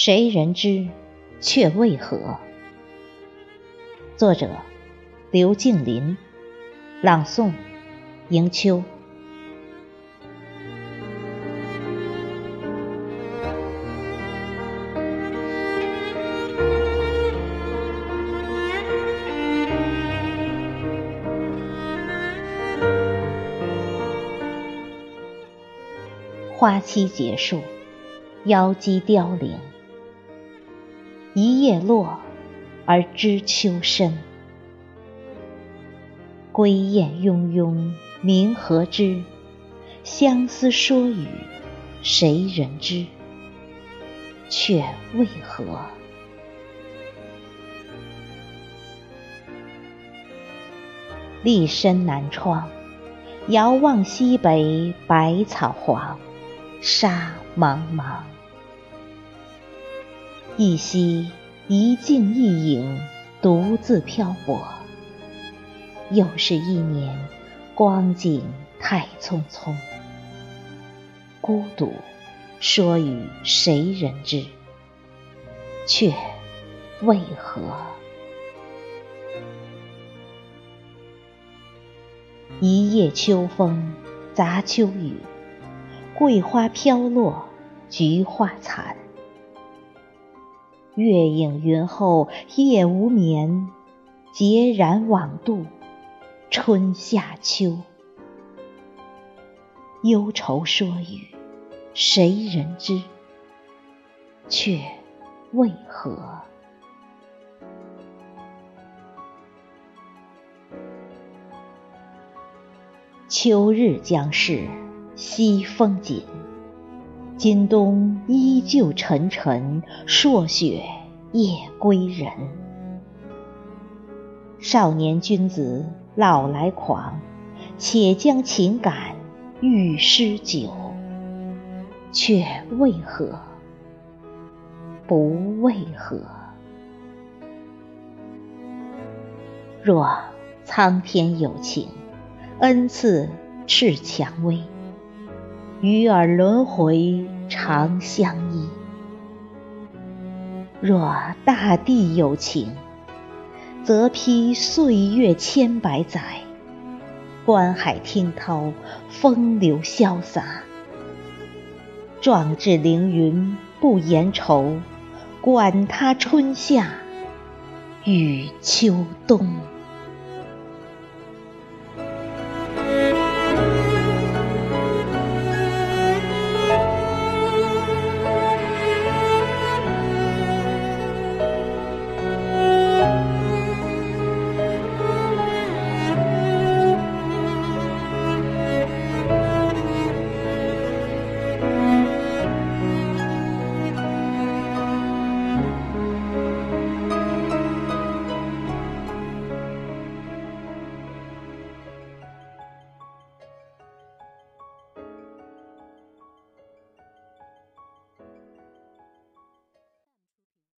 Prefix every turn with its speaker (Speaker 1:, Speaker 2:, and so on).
Speaker 1: 谁人知，却为何？作者：刘敬林，朗诵：迎秋。花期结束，妖姬凋零。一叶落，而知秋深。归雁雍雍，鸣何之？相思说语，谁人知？却为何？立身南窗，遥望西北，百草黄，沙茫茫。一夕一镜一影，独自漂泊。又是一年，光景太匆匆。孤独，说与谁人知？却为何？一夜秋风杂秋雨，桂花飘落，菊花残。月影云后夜无眠，孑然枉度春夏秋。忧愁说语，谁人知？却为何？秋日将逝，西风紧。今冬依旧沉沉，朔雪夜归人。少年君子老来狂，且将情感欲诗酒。却为何？不为何？若苍天有情，恩赐赤蔷薇。与尔轮回长相依。若大地有情，则披岁月千百载，观海听涛，风流潇洒。壮志凌云不言愁，管他春夏与秋冬。